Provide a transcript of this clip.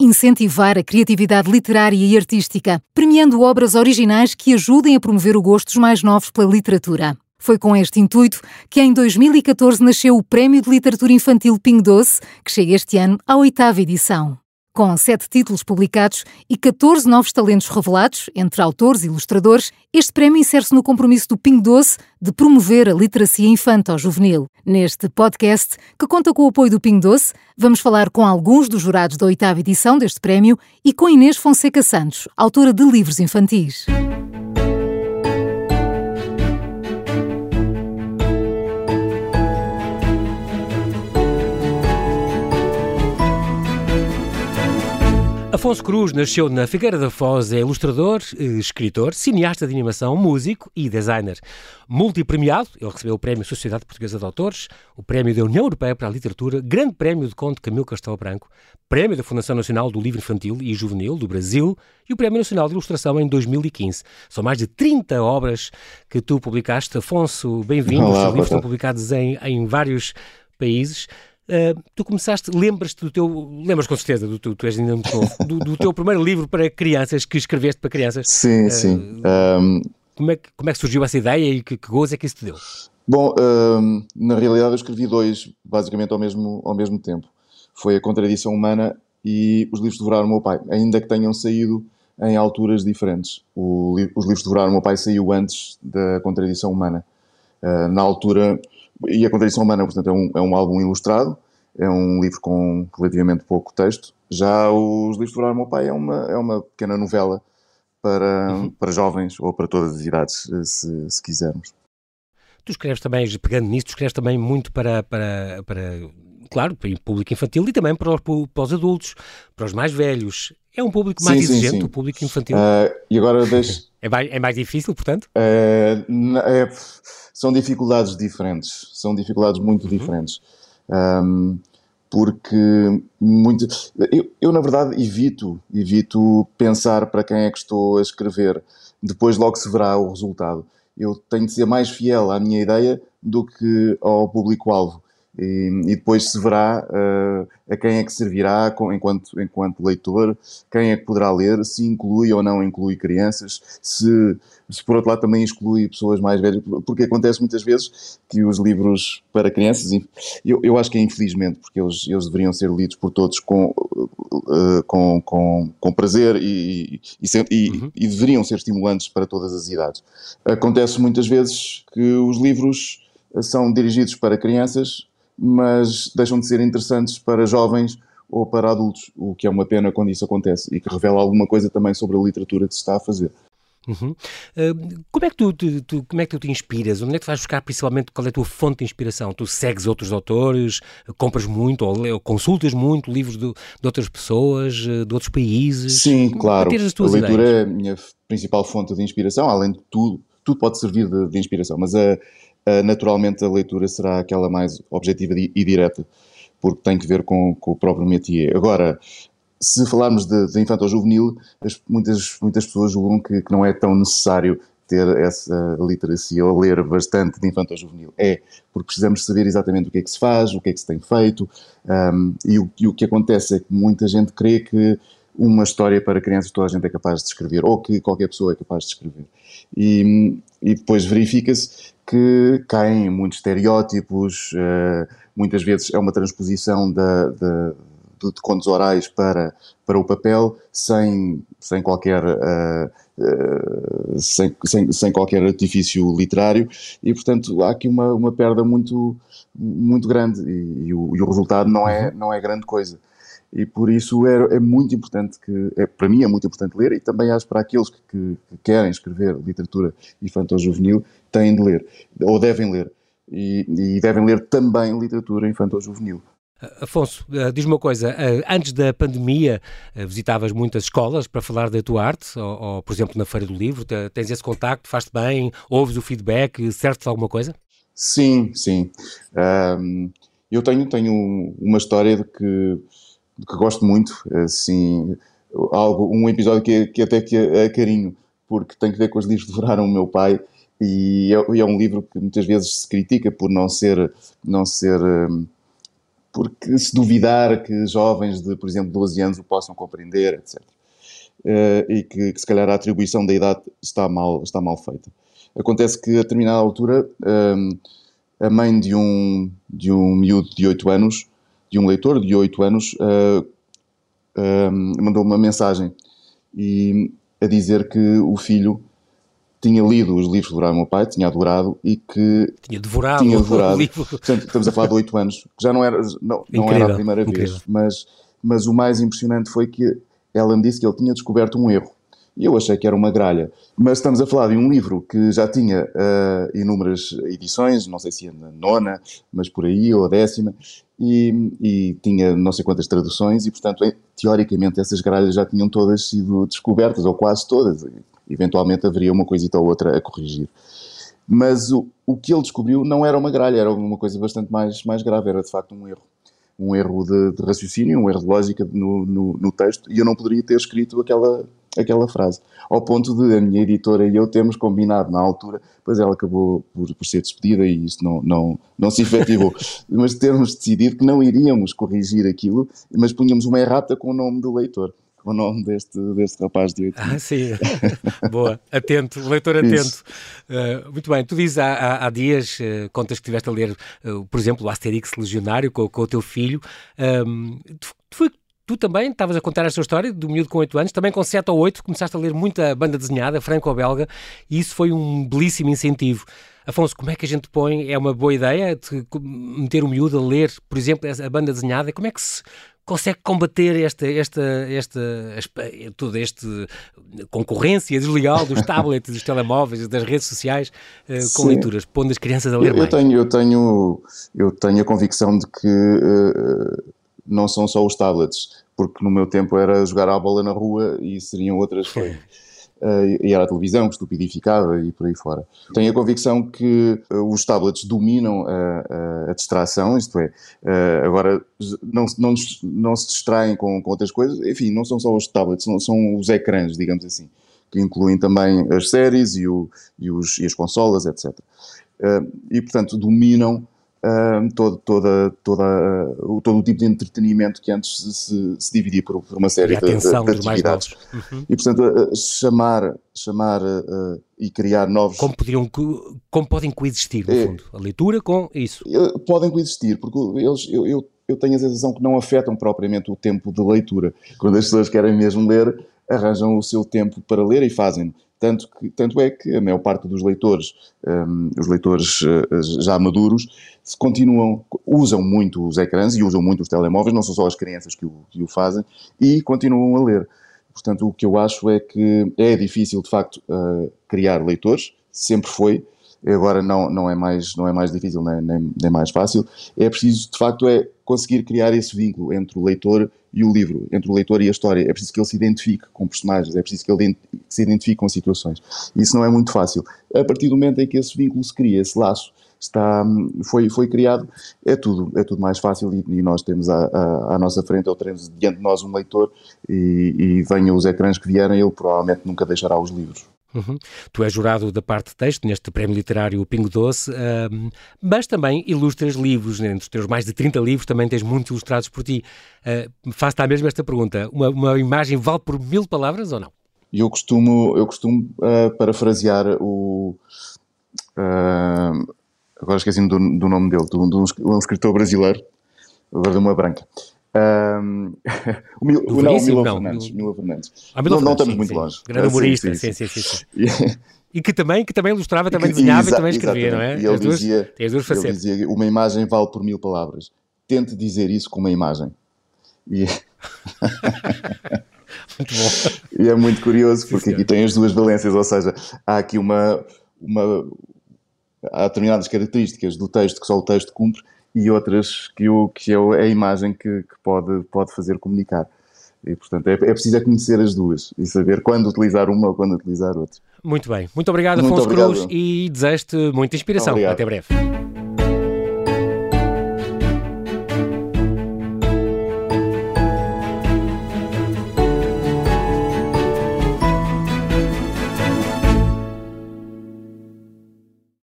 incentivar a criatividade literária e artística, premiando obras originais que ajudem a promover o gosto dos mais novos pela literatura. Foi com este intuito que em 2014 nasceu o Prémio de Literatura Infantil Ping Doce, que chega este ano à oitava edição. Com sete títulos publicados e 14 novos talentos revelados, entre autores e ilustradores, este prémio insere-se no compromisso do Ping Doce de promover a literacia infanto-juvenil. Neste podcast, que conta com o apoio do Ping Doce, vamos falar com alguns dos jurados da oitava edição deste prémio e com Inês Fonseca Santos, autora de livros infantis. Afonso Cruz nasceu na Figueira da Foz, é ilustrador, eh, escritor, cineasta de animação, músico e designer. Multipremiado, ele recebeu o Prémio Sociedade Portuguesa de Autores, o Prémio da União Europeia para a Literatura, Grande Prémio de Conde Camilo Castelo Branco, Prémio da Fundação Nacional do Livro Infantil e Juvenil do Brasil e o Prémio Nacional de Ilustração em 2015. São mais de 30 obras que tu publicaste. Afonso, bem-vindo. Os livros estão publicados em, em vários países. Uh, tu começaste, lembras-te do teu, lembras com certeza, do, tu, tu és ainda muito novo, do, do, teu primeiro livro para crianças, que escreveste para crianças. Sim, uh, sim. Um... Como, é que, como é que surgiu essa ideia e que, que gozo é que isso te deu? Bom, um, na realidade eu escrevi dois, basicamente ao mesmo, ao mesmo tempo. Foi A Contradição Humana e Os Livros Devoraram o Meu Pai, ainda que tenham saído em alturas diferentes. O, os Livros Devoraram o Meu Pai saiu antes da Contradição Humana. Uh, na altura e A Contradição Humana, portanto, é um, é um álbum ilustrado, é um livro com relativamente pouco texto. Já Os Livros do Meu Pai é uma, é uma pequena novela para, uhum. para jovens ou para todas as idades, se, se quisermos. Tu escreves também, pegando nisso, tu escreves também muito para, para, para claro, para o público infantil e também para os, para os adultos, para os mais velhos. É um público mais sim, exigente, sim, sim. o público infantil? Uh, e agora deixo... é, mais, é mais difícil, portanto? Uh, é, são dificuldades diferentes, são dificuldades muito uhum. diferentes. Um, porque muito, eu, eu, na verdade evito, evito pensar para quem é que estou a escrever, depois logo se verá o resultado. Eu tenho de ser mais fiel à minha ideia do que ao público-alvo. E, e, depois se verá uh, a quem é que servirá com, enquanto, enquanto leitor, quem é que poderá ler, se inclui ou não inclui crianças, se, se por outro lado também exclui pessoas mais velhas, porque acontece muitas vezes que os livros para crianças, eu, eu acho que é infelizmente, porque eles, eles deveriam ser lidos por todos com, uh, com, com, com prazer e, e, e, uhum. e deveriam ser estimulantes para todas as idades. Acontece muitas vezes que os livros são dirigidos para crianças mas deixam de ser interessantes para jovens ou para adultos, o que é uma pena quando isso acontece e que revela alguma coisa também sobre a literatura que se está a fazer. Uhum. Uh, como, é que tu, tu, tu, como é que tu te inspiras? Onde é que tu vais buscar principalmente qual é a tua fonte de inspiração? Tu segues outros autores, compras muito ou, ou consultas muito livros de, de, outras pessoas, eh, de outros países? Sim, claro. A leitura ideias? é a minha principal fonte de inspiração, além de tudo, tudo pode servir de, de inspiração, mas a, naturalmente a leitura será aquela mais objetiva e direta, porque tem que ver com, com o próprio métier. Agora, se falarmos de, de infanto ou juvenil, as, muitas, muitas pessoas julgam que, que, não é tão necessário ter essa literacia ou ler bastante de infanto ou juvenil. É, porque precisamos saber exatamente o que é que se faz, o que é que se tem feito, um, e, o, e o que acontece é que muita gente crê que uma história para crianças toda a gente é capaz de escrever, ou que qualquer pessoa é capaz de escrever. E, e depois verifica-se que caem muitos estereótipos, uh, muitas vezes é uma transposição da, da, de, de, contos orais para, para o papel, sem, sem, qualquer, uh, uh, sem, sem, sem, qualquer artifício literário, e portanto há aqui uma, uma perda muito, muito grande, e, e, o, e o resultado não é, não é grande coisa e por isso é, é, muito importante que, é, para mim é muito importante ler e também acho para aqueles que, que, que querem escrever literatura infantil-juvenil têm de ler, ou devem ler, e, e devem ler também literatura infantil-juvenil. Afonso, eh, diz-me uma coisa, eh, antes da pandemia eh, visitavas muitas escolas para falar da tua arte, ou, ou por exemplo na Feira do Livro, tens esse contacto, faz-te bem, ouves o feedback, serve-te alguma coisa? Sim, sim. Um, eu tenho, tenho uma história de que que gosto muito, assim, algo, um episódio que, que até que é, carinho, porque tem que ver com os livros que devoraram o meu pai, e é, é, um livro que muitas vezes se critica por não ser, não ser, hum, porque se duvidar que jovens de, por exemplo, 12 anos o possam compreender, etc. Uh, e que, que, se calhar a atribuição da idade está mal, está mal feita. Acontece que a determinada altura um, a mãe de um, de um miúdo de 8 anos, de um leitor de 8 anos, uh, um, mandou uma mensagem e, a dizer que o filho tinha lido os livros do meu pai, tinha adorado e que tinha devorado, tinha devorado. o livro. Portanto, estamos a falar de oito anos, que já não era, não, não era a primeira incrível. vez, mas, mas o mais impressionante foi que ela me disse que ele tinha descoberto um erro. E eu achei que era uma gralha. Mas estamos a falar de um livro que já tinha uh, inúmeras edições, não sei se é na nona, mas por aí, ou a décima, e, e, tinha não sei quantas traduções, e portanto, teoricamente, essas gralhas já tinham todas sido descobertas, ou quase todas eventualmente haveria uma coisita ou outra a corrigir. Mas o, o que ele descobriu não era uma gralha, era uma coisa bastante mais, mais grave, era de facto um erro. Um erro de, de raciocínio, um erro de lógica no, no, no, texto, e eu não poderia ter escrito aquela, aquela frase. Ao ponto de a minha editora e eu termos combinado na altura, pois ela acabou por, por ser despedida e isso não, não, não se efetivou, mas termos decidido que não iríamos corrigir aquilo, mas punhamos uma errata com o nome do leitor o nome deste, deste rapaz de 8 Ah, sim. Boa. Atento, leitor atento. Uh, muito bem. Tu dizes há, há, há dias, uh, contas que estiveste a ler, uh, por exemplo, o Asterix Legionário com, com o teu filho. Um, tu, tu, tu, também estavas a contar esta história do miúdo com 8 anos, também com 7 ou 8 começaste a ler muita banda desenhada, franco-belga, e isso foi um belíssimo incentivo. Afonso, como é que a gente põe? É uma boa ideia de meter o miúdo a ler, por exemplo, a banda desenhada? Como é que se consegue combater esta, esta, esta, toda esta concorrência desleal dos tablets, dos telemóveis, das redes sociais uh, com Sim. leituras, pondo as crianças a ler eu, mais? Eu tenho, eu, tenho, eu tenho a convicção de que uh, não são só os tablets, porque no meu tempo era jogar a bola na rua e seriam outras coisas. Uh, e era a televisão que estupidificava e por aí fora. Tenho a convicção que uh, os tablets dominam a, a, a distração, isto é, uh, agora não, não, não se distraem com, com, outras coisas, enfim, não são só os tablets, são, são os ecrãs, digamos assim, que incluem também as séries e, o, e, os, e as consolas, etc. e, portanto, dominam todo, toda, toda, todo o tipo de entretenimento que antes se, se dividia por, por, uma série de, de, de atividades. Uhum. E, portanto, chamar, chamar uh, e criar novos... Como, poderiam, como podem coexistir, no é, fundo, a leitura com isso? Podem coexistir, porque eles, eu, eu, eu tenho a sensação que não afetam propriamente o tempo de leitura. Quando as pessoas querem mesmo ler, arranjam o seu tempo para ler e fazem. Tanto, que, tanto é que a maior parte dos leitores, um, os leitores uh, já maduros, continuam, usam muito os ecrãs e usam muito os telemóveis, não são só as crianças que o, que o fazem, e continuam a ler. Portanto, o que eu acho é que é difícil, de facto, uh, criar leitores, sempre foi, agora não, não, é, mais, não é mais difícil nem, nem, nem, mais fácil, é preciso, de facto, é conseguir criar esse vínculo entre o leitor e o livro, entre o leitor e a história. É preciso que ele se identifique com personagens, é preciso que ele se identifique com situações. Isso não é muito fácil. A partir do momento em que esse vínculo se cria, esse laço está, foi, foi criado, é tudo, é tudo mais fácil e, e nós temos à, à, à, nossa frente, ou teremos diante de nós um leitor e, e venham os ecrãs que vierem, ele provavelmente nunca deixará os livros. Uhum. Tu és jurado da parte de texto neste prémio literário Pingo Doce, mas também ilustras livros, né? entre os teus mais de 30 livros também tens muitos ilustrados por ti. Uh, Faço-te a mesma esta pergunta, uma, uma, imagem vale por mil palavras ou não? Eu costumo, eu costumo uh, parafrasear o... Uh, agora esqueci-me do, do, nome dele, de um, de um escritor brasileiro, agora de uma branca. Um, o Mil, não, o Milo não, Fernandes. Milo Fernandes. Ah, Milo não, não estamos sim, muito sim. longe. Grande humorista, sim, sim, sim. sim, E que também, que também ilustrava, também desenhava e também escrevia, não é? E ele, duas, dizia, ele dizia: uma imagem vale por mil palavras. Tente dizer isso com uma imagem. E... muito bom. E é muito curioso, porque aqui tem as duas valências, ou seja, há aqui uma, uma. Há determinadas características do texto que só o texto cumpre, e outras que, o, que é, é a imagem que, que pode, pode fazer comunicar. E, portanto, é, é preciso é conhecer as duas e saber quando utilizar uma ou quando utilizar outra. Muito bem. Muito obrigado, Muito Afonso obrigado. Cruz, e desejo-te muita inspiração. Obrigado. Até breve.